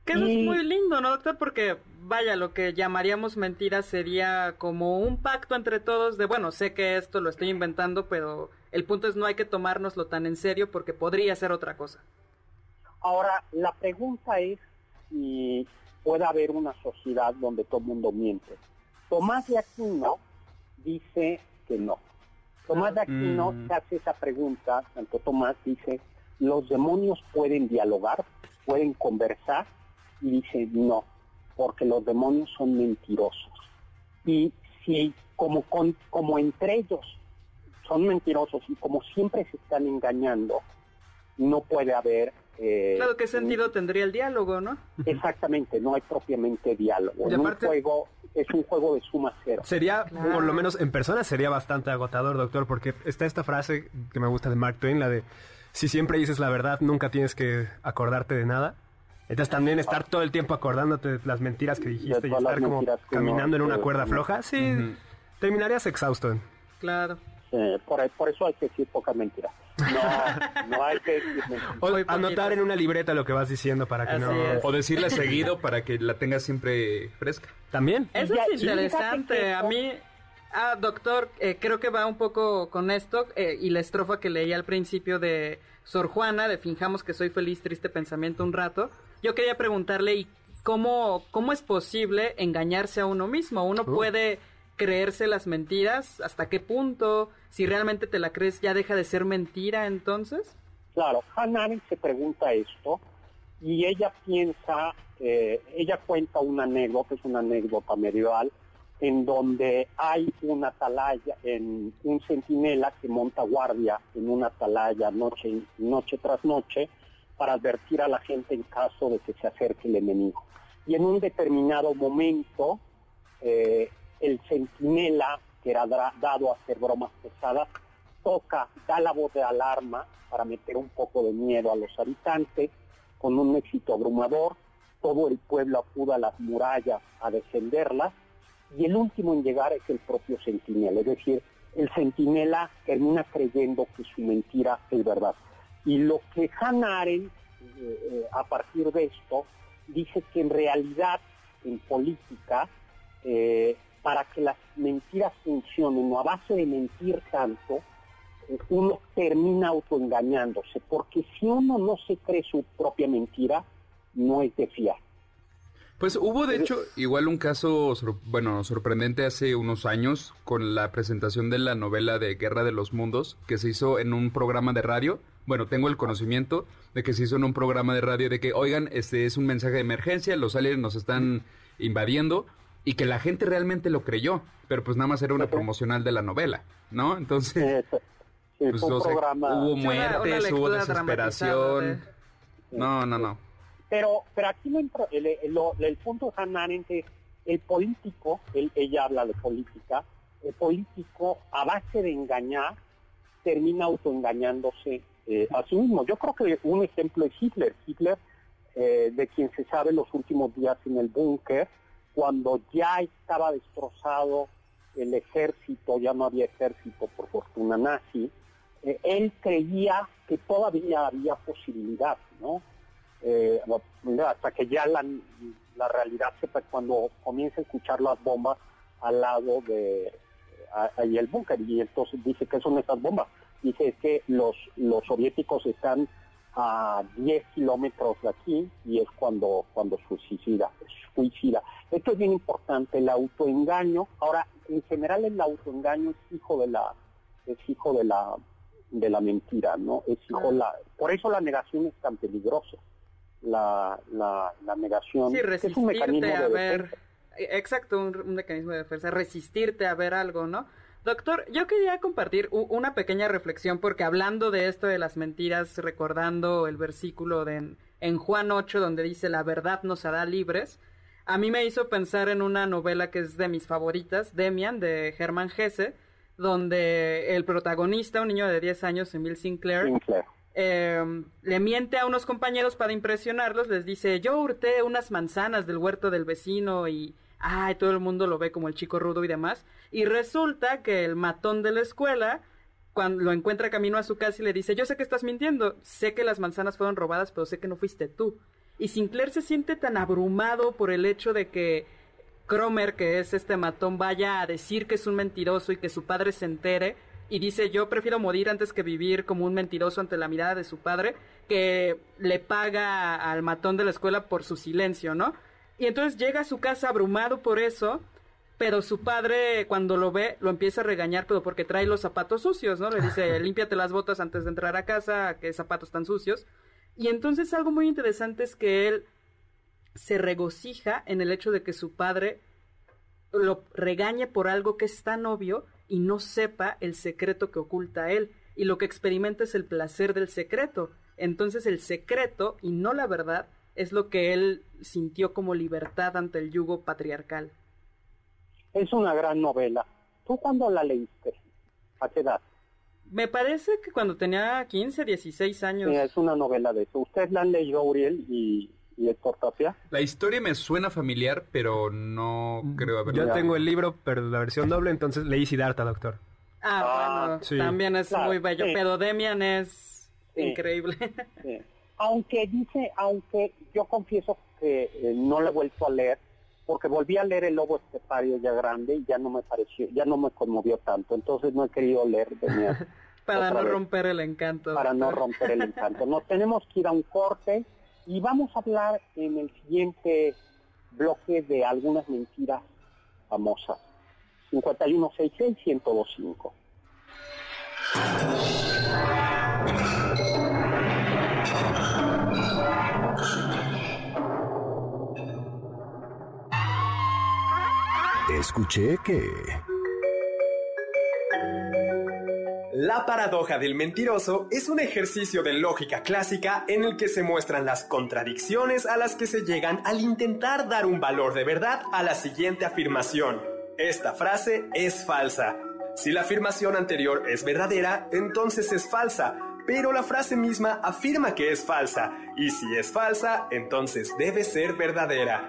Que eso y- es muy lindo, ¿no, doctor? Porque, vaya, lo que llamaríamos mentira sería como un pacto entre todos de, bueno, sé que esto lo estoy inventando, pero el punto es no hay que tomárnoslo tan en serio porque podría ser otra cosa. Ahora, la pregunta es si puede haber una sociedad donde todo el mundo miente. Tomás de Aquino dice que no. Tomás de Aquino Mm. se hace esa pregunta, tanto Tomás dice, los demonios pueden dialogar, pueden conversar, y dice no, porque los demonios son mentirosos. Y si como, con- como entre ellos son mentirosos y como siempre se están engañando, no puede haber... eh, Claro, ¿qué sentido tendría el diálogo, no? Exactamente, no hay propiamente diálogo. Un juego es un juego de suma cero. Sería, Claro. por lo menos en persona, sería bastante agotador, doctor, porque está esta frase que me gusta de Mark Twain, la de si siempre dices la verdad, nunca tienes que acordarte de nada. Entonces también estar todo el tiempo acordándote de las mentiras que dijiste y estar como mentiras caminando en una cuerda floja, sí, Ujú. terminarías exhausto. Claro. Eh, por, por eso hay que decir poca mentira. No, no hay que decir mentiras. O anotar en una libreta lo que vas diciendo para que Así no... es. O decirle seguido para que la tengas siempre fresca. También. Eso ya- es interesante. A mí, ah, doctor, eh, creo que va un poco con esto eh, y la estrofa que leí al principio de Sor Juana, de Finjamos que soy feliz, triste pensamiento un rato. Yo quería preguntarle, ¿y cómo, cómo es posible engañarse a uno mismo? ¿Uno Uh. puede creerse las mentiras? ¿Hasta qué punto? Si realmente te la crees, ¿ya deja de ser mentira entonces? Claro, Hannah se pregunta esto y ella piensa, eh, ella cuenta una anécdota, es una anécdota medieval, en donde hay una atalaya, en un centinela que monta guardia en una atalaya noche, noche tras noche para advertir a la gente en caso de que se acerque el enemigo. Y en un determinado momento, eh, el centinela, que era dado a hacer bromas pesadas, toca, da la voz de alarma para meter un poco de miedo a los habitantes, con un éxito abrumador, todo el pueblo acude a las murallas a defenderlas, y el último en llegar es el propio centinela, es decir, el centinela termina creyendo que su mentira es verdad. Y lo que Hannah Arendt, eh, eh, a partir de esto, dice que en realidad, en política, eh, para que las mentiras funcionen o a base de mentir tanto, uno termina autoengañándose, porque si uno no se cree su propia mentira, no es de fiar. Pues hubo de hecho igual un caso, bueno, sorprendente hace unos años con la presentación de la novela de Guerra de los Mundos que se hizo en un programa de radio. Bueno, tengo el conocimiento de que se hizo en un programa de radio de que, oigan, este es un mensaje de emergencia, los aliens nos están invadiendo y que la gente realmente lo creyó, pero pues nada más era una promocional de la novela, ¿no? Entonces, Eh, sí, pues, fue un o sea, programa... hubo Sí, una- una muertes, hubo desesperación. No, no, no. Pero, pero aquí lo el, el- lo- el punto Arendt es el político, él- ella habla de política, el político a base de engañar termina autoengañándose eh, mismo. Yo creo que un ejemplo es Hitler. Hitler, eh, de quien se sabe los últimos días en el búnker, cuando ya estaba destrozado el ejército, ya no había ejército por fortuna nazi, eh, él creía que todavía había posibilidad, ¿no? Eh, hasta que ya la, la realidad se cuando comienza a escuchar las bombas al lado de ahí el búnker y entonces dice que son esas bombas dice es que los los soviéticos están a 10 kilómetros de aquí y es cuando cuando suicida suicida esto es bien importante el autoengaño ahora en general el autoengaño es hijo de la es hijo de la de la mentira, ¿no? Es hijo la, por eso la negación es tan peligrosa. La, la, la negación Sí, es un mecanismo resistirte a de ver. defensa. Exacto, un, un mecanismo de defensa. Resistirte a ver algo, ¿no? Doctor, yo quería compartir una pequeña reflexión porque hablando de esto de las mentiras, recordando el versículo de en, en Juan 8 donde dice la verdad nos hará libres, a mí me hizo pensar en una novela que es de mis favoritas, Demian, de Hermann Hesse, donde el protagonista, un niño de 10 años, Emil Sinclair, Sinclair. eh, le miente a unos compañeros para impresionarlos, les dice, yo hurté unas manzanas del huerto del vecino y, ay, todo el mundo lo ve como el chico rudo y demás. Y resulta que el matón de la escuela, cuando lo encuentra camino a su casa y le dice, yo sé que estás mintiendo, sé que las manzanas fueron robadas, pero sé que no fuiste tú. Y Sinclair se siente tan abrumado por el hecho de que Cromer, que es este matón, vaya a decir que es un mentiroso y que su padre se entere. Y dice, yo prefiero morir antes que vivir como un mentiroso ante la mirada de su padre, que le paga al matón de la escuela por su silencio, ¿no? Y entonces llega a su casa abrumado por eso, pero su padre cuando lo ve lo empieza a regañar, pero porque trae los zapatos sucios, ¿no? Le dice, límpiate las botas antes de entrar a casa, que zapatos tan sucios. Y entonces algo muy interesante es que él se regocija en el hecho de que su padre lo regañe por algo que es tan obvio y no sepa el secreto que oculta él. Y lo que experimenta es el placer del secreto. Entonces el secreto y no la verdad es lo que él sintió como libertad ante el yugo patriarcal. Es una gran novela. ¿Tú cuándo la leíste? ¿A qué edad? Me parece que cuando tenía 15, 16 años. Sí, es una novela de eso. ¿Ustedes la han leído, Uriel y, y Héctor Tapia? La historia me suena familiar, pero no creo haberla Yo tengo el libro, pero la versión doble, entonces leí Siddhartha, doctor. Ah, Ah, bueno, sí. también es Claro, muy bello. sí. Pero Demian es Sí. increíble. Aunque dice, aunque yo confieso que eh, no la he vuelto a leer, porque volví a leer El Lobo Estepario ya grande y ya no me pareció, ya no me conmovió tanto. Entonces no he querido leer Demian para no vez. romper el encanto. para no romper el encanto. Nos tenemos que ir a un corte y vamos a hablar en el siguiente bloque de algunas mentiras famosas. 5166-1025. Escuché que... La paradoja del mentiroso es un ejercicio de lógica clásica en el que se muestran las contradicciones a las que se llegan al intentar dar un valor de verdad a la siguiente afirmación. Esta frase es falsa. Si la afirmación anterior es verdadera, entonces es falsa, pero la frase misma afirma que es falsa, y si es falsa, entonces debe ser verdadera.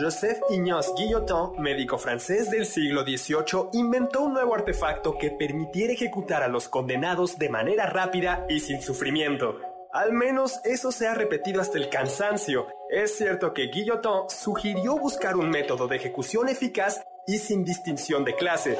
Joseph Ignace Guillotin, médico francés del siglo XVIII, inventó un nuevo artefacto que permitiera ejecutar a los condenados de manera rápida y sin sufrimiento. Al menos eso se ha repetido hasta el cansancio. Es cierto que Guillotin sugirió buscar un método de ejecución eficaz y sin distinción de clase.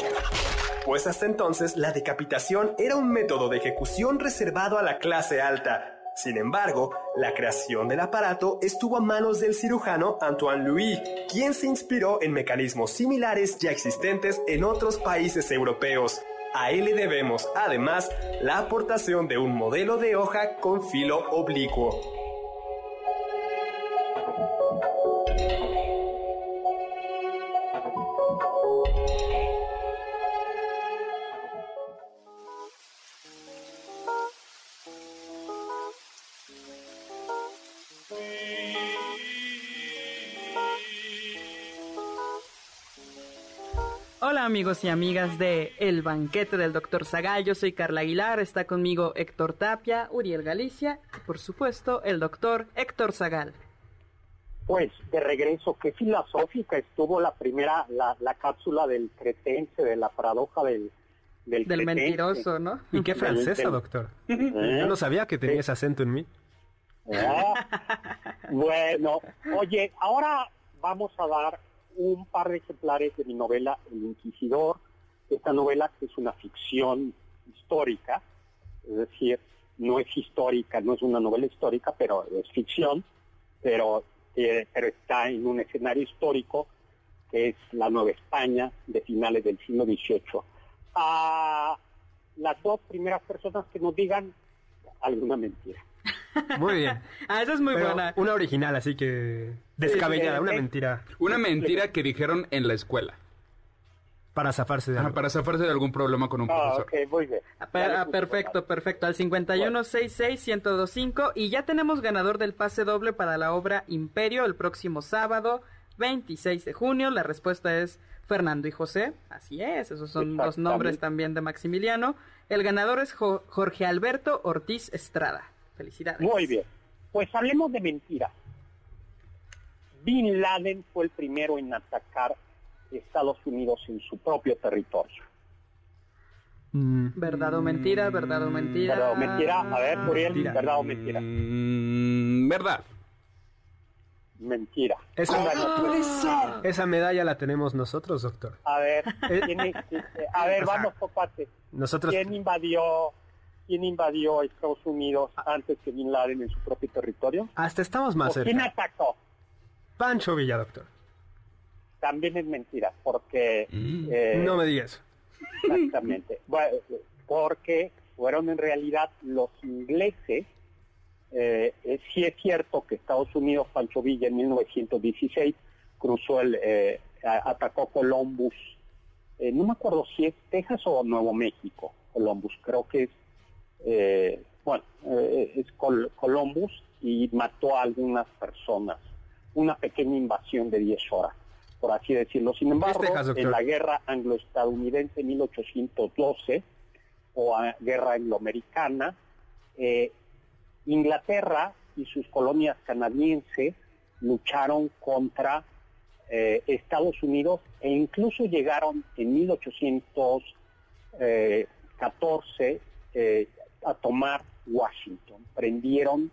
Pues hasta entonces la decapitación era un método de ejecución reservado a la clase alta. Sin embargo, la creación del aparato estuvo a manos del cirujano Antoine Louis, quien se inspiró en mecanismos similares ya existentes en otros países europeos. A él le debemos, además, la aportación de un modelo de hoja con filo oblicuo. Hola amigos y amigas de El Banquete del Dr. Zagal, yo soy Carla Aguilar, está conmigo Héctor Tapia, Uriel Galicia y por supuesto el doctor Héctor Zagal. Pues de regreso, qué filosófica estuvo la primera, la, la cápsula del cretense, de la paradoja del, del, mentiroso, ¿no? ¿Y qué francesa, doctor? ¿Eh? Yo no sabía que tenía ese acento en mí. Ah, bueno, oye, ahora vamos a dar un par de ejemplares de mi novela El Inquisidor. Esta novela que es una ficción histórica, es decir, no es histórica, no es una novela histórica, pero es ficción, pero, eh, pero está en un escenario histórico que es la Nueva España de finales del siglo XVIII. A las dos primeras personas que nos digan alguna mentira. Muy bien. Ah, esa es muy Pero buena. una original, así que descabellada, sí, una mentira Una mentira que dijeron en la escuela. para zafarse de Ah, algo. para zafarse de algún problema con un Ah, profesor. ok, muy bien. Ah, per- ah, perfecto, perfecto. Al 5166-1025. Y ya tenemos ganador del pase doble para la obra Imperio el próximo sábado, 26 de junio. La respuesta es Fernando y José. Así es, esos son los nombres también de Maximiliano. El ganador es Jo- Jorge Alberto Ortiz Estrada. Felicidades. Muy bien. Pues hablemos de mentiras. Bin Laden fue el primero en atacar Estados Unidos en su propio territorio. Mm, ¿Verdad o mentira? ¿Verdad o mentira? ¿Verdad o mentira? A ver, Muriel, Mentira. ¿verdad o mentira? Mm, verdad. Mentira. Esa, esa medalla la tenemos nosotros, doctor. a ver, ¿quién es- eh, a ver, O sea, vamos por partes. Nosotros, ¿Quién invadió, quién invadió Estados Unidos antes que Bin Laden en su propio territorio? hasta estamos más ¿O quién cerca. atacó? Pancho Villa, doctor. También es mentira, porque... Mm. eh, No me digas. Exactamente. Bueno, porque fueron en realidad los ingleses. Eh, eh, sí es cierto que Estados Unidos, Pancho Villa, en 1916 cruzó el, eh, a- atacó Columbus. Eh, no me acuerdo si es Texas o Nuevo México. Columbus, creo que es, eh, bueno, eh, es Col- Columbus y mató a algunas personas. Una pequeña invasión de 10 horas, por así decirlo. Sin embargo, Texas, doctor. en la guerra anglo-estadounidense 1812 o a- guerra angloamericana, eh, Inglaterra y sus colonias canadienses lucharon contra eh, Estados Unidos e incluso llegaron en 1814 eh, a tomar Washington. Prendieron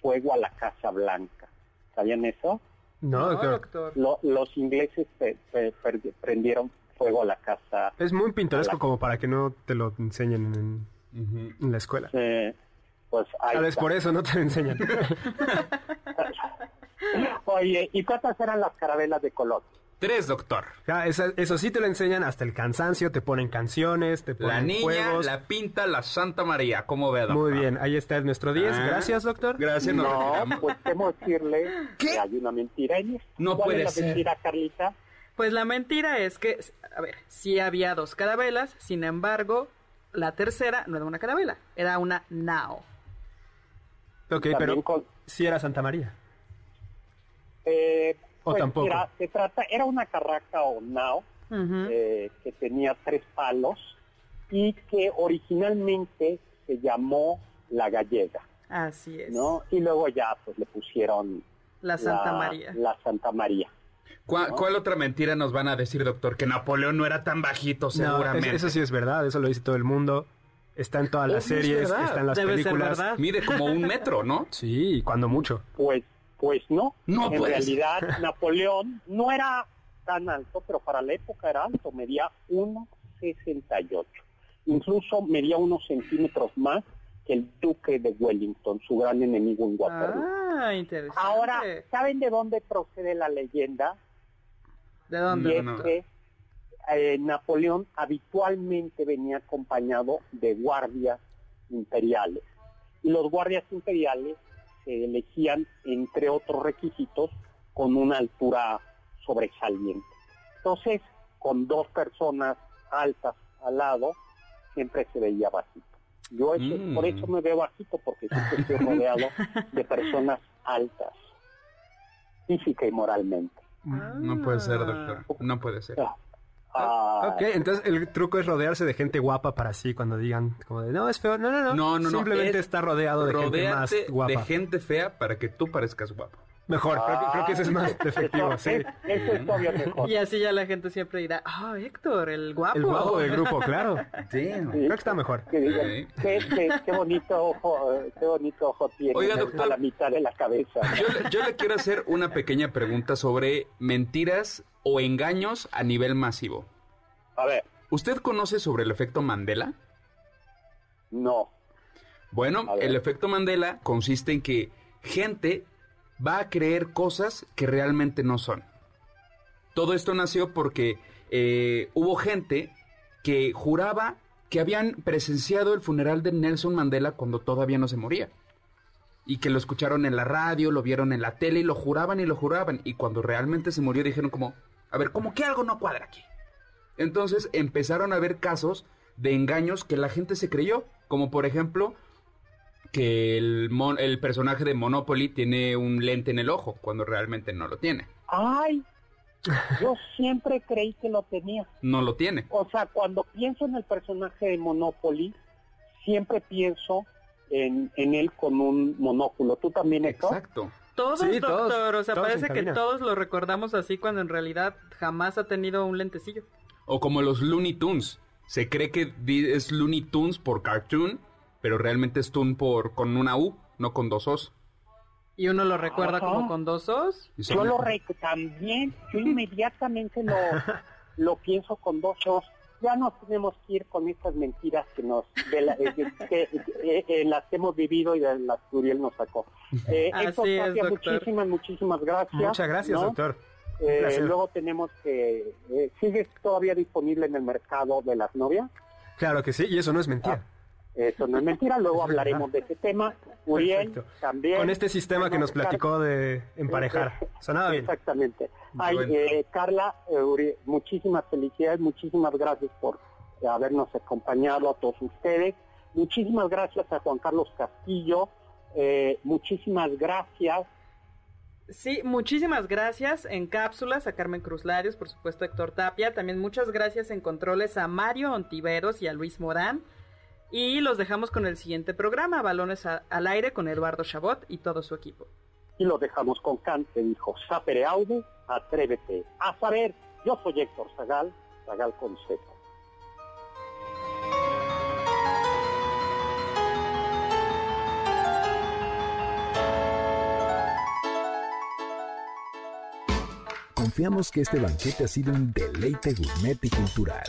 fuego a la Casa Blanca. ¿Sabían eso? No, No, doctor. doctor. Lo- los ingleses pe- pe- per- prendieron fuego a la Casa Es muy pintoresco como para que no te lo enseñen en, la escuela. Pues ahí Tal vez está. por eso no te lo enseñan. Oye, ¿y cuántas eran las carabelas de Colón? Tres, doctor. Ya, esa- eso sí te lo enseñan hasta el cansancio, te ponen canciones, te ponen La niña, juegos. la pinta, la Santa María. ¿Cómo ve, doctor? Muy bien, ahí está nuestro 10. Ah. Gracias, doctor. Gracias, No, retiramos. pues temo decirle que hay una mentira en esto. No ¿Cuál puede es la ser. mentira, Carlita? Pues la mentira es que, a ver, sí había dos carabelas, sin embargo, la tercera no era una carabela, era una nao. Ok, También pero con- sí era Santa María. Eh, O pues, tampoco. mira, se trata, era una carraca o nao eh, que tenía tres palos y que originalmente se llamó la gallega, Así es. ¿no? Y luego ya pues le pusieron La Santa María. La Santa María. ¿Cuál, cuál otra mentira nos van a decir, doctor? Que Napoleón no era tan bajito, seguramente. es- eso sí es verdad, eso lo dice todo el mundo. Está en todas las es series, verdad. está en las Debe películas. Mide como un metro, ¿no? Sí, cuando mucho. Pues, pues no. No en puede realidad, Napoleón no era tan alto, pero para la época era alto, medía 1,68. Incluso medía unos centímetros más que el duque de Wellington, su gran enemigo en Waterloo. Ah, interesante. Ahora, ¿saben de dónde procede la leyenda? ¿De Y dónde? es que eh, Napoleón habitualmente venía acompañado de guardias imperiales. Y los guardias imperiales se elegían, entre otros requisitos, con una altura sobresaliente. Entonces, con dos personas altas al lado, siempre se veía bajito. Yo eso- Mm. por eso me veo bajito, porque siempre estoy rodeado de personas altas, física y moralmente. No puede ser, doctor. No puede ser. Ah, Ok, entonces el truco es rodearse de gente guapa para así cuando digan como de no, es feo. No, no, no. No. Simplemente Es está rodeado de gente más guapa. de gente fea para que tú parezcas guapo. Mejor, creo, que ese es más efectivo, sí. Eso es todavía mejor. Y así ya la gente siempre dirá, ah, Héctor, el guapo. El guapo del grupo, claro. Sí, creo que está mejor. qué, qué, bonito ojo, qué bonito ojo tiene Oiga, doctor, a la mitad de la cabeza. Yo, yo le quiero hacer una pequeña pregunta sobre mentiras o engaños a nivel masivo. A ver. ¿Usted conoce sobre el efecto Mandela? No. Bueno, el efecto Mandela consiste en que gente va a creer cosas que realmente no son. Todo esto nació porque eh, hubo gente que juraba que habían presenciado el funeral de Nelson Mandela cuando todavía no se moría. Y que lo escucharon en la radio, lo vieron en la tele y lo juraban y lo juraban. Y cuando realmente se murió dijeron como, a ver, como que algo no cuadra aquí. Entonces empezaron a haber casos de engaños que la gente se creyó. Como por ejemplo, que el, el personaje de Monopoly tiene un lente en el ojo cuando realmente no lo tiene. Ay, yo siempre creí que lo tenía. No lo tiene. O sea, cuando pienso en el personaje de Monopoly, siempre pienso en, él con un monóculo. ¿Tú también, Héctor? Exacto. Todos, doctor. o sea, parece que todos lo recordamos así cuando en realidad jamás ha tenido un lentecillo. O como los Looney Tunes. Se cree que es Looney Tunes por cartoon, pero realmente es Toon por, con una U, no con dos O's. ¿Y uno lo recuerda como con dos O's? Yo lo recuerdo también, yo inmediatamente lo, lo pienso con dos O's. Ya no tenemos que ir con estas mentiras que nos de la, que, en las que hemos vivido y de las que Uriel nos sacó. Eh, Así es, muchísimas, muchísimas gracias. Muchas gracias, doctor. Eh, luego tenemos que... Eh, ¿Sigue todavía disponible en el mercado de las novias? Claro que sí, y eso no es mentira. Ah. Eso no es mentira, luego hablaremos de ese tema. Uriel también. Con este sistema que nos platicó de emparejar. Sonaba bien. Exactamente. Ay, eh, Carla, eh, muchísimas felicidades, muchísimas gracias por habernos acompañado a todos ustedes. Muchísimas gracias a Juan Carlos Castillo. Eh, muchísimas gracias. Sí, muchísimas gracias en cápsulas a Carmen Cruz Larios, por supuesto Héctor Tapia. También muchas gracias en controles a Mario Ontiveros y a Luis Morán. Y los dejamos con el siguiente programa, Balones al aire con Eduardo Chabot y todo su equipo. Y lo dejamos con Cante, dijo Sapere Aude, atrévete a saber. Yo soy Héctor Zagal, Zagal con Z. Confiamos que este banquete ha sido un deleite gourmet y cultural.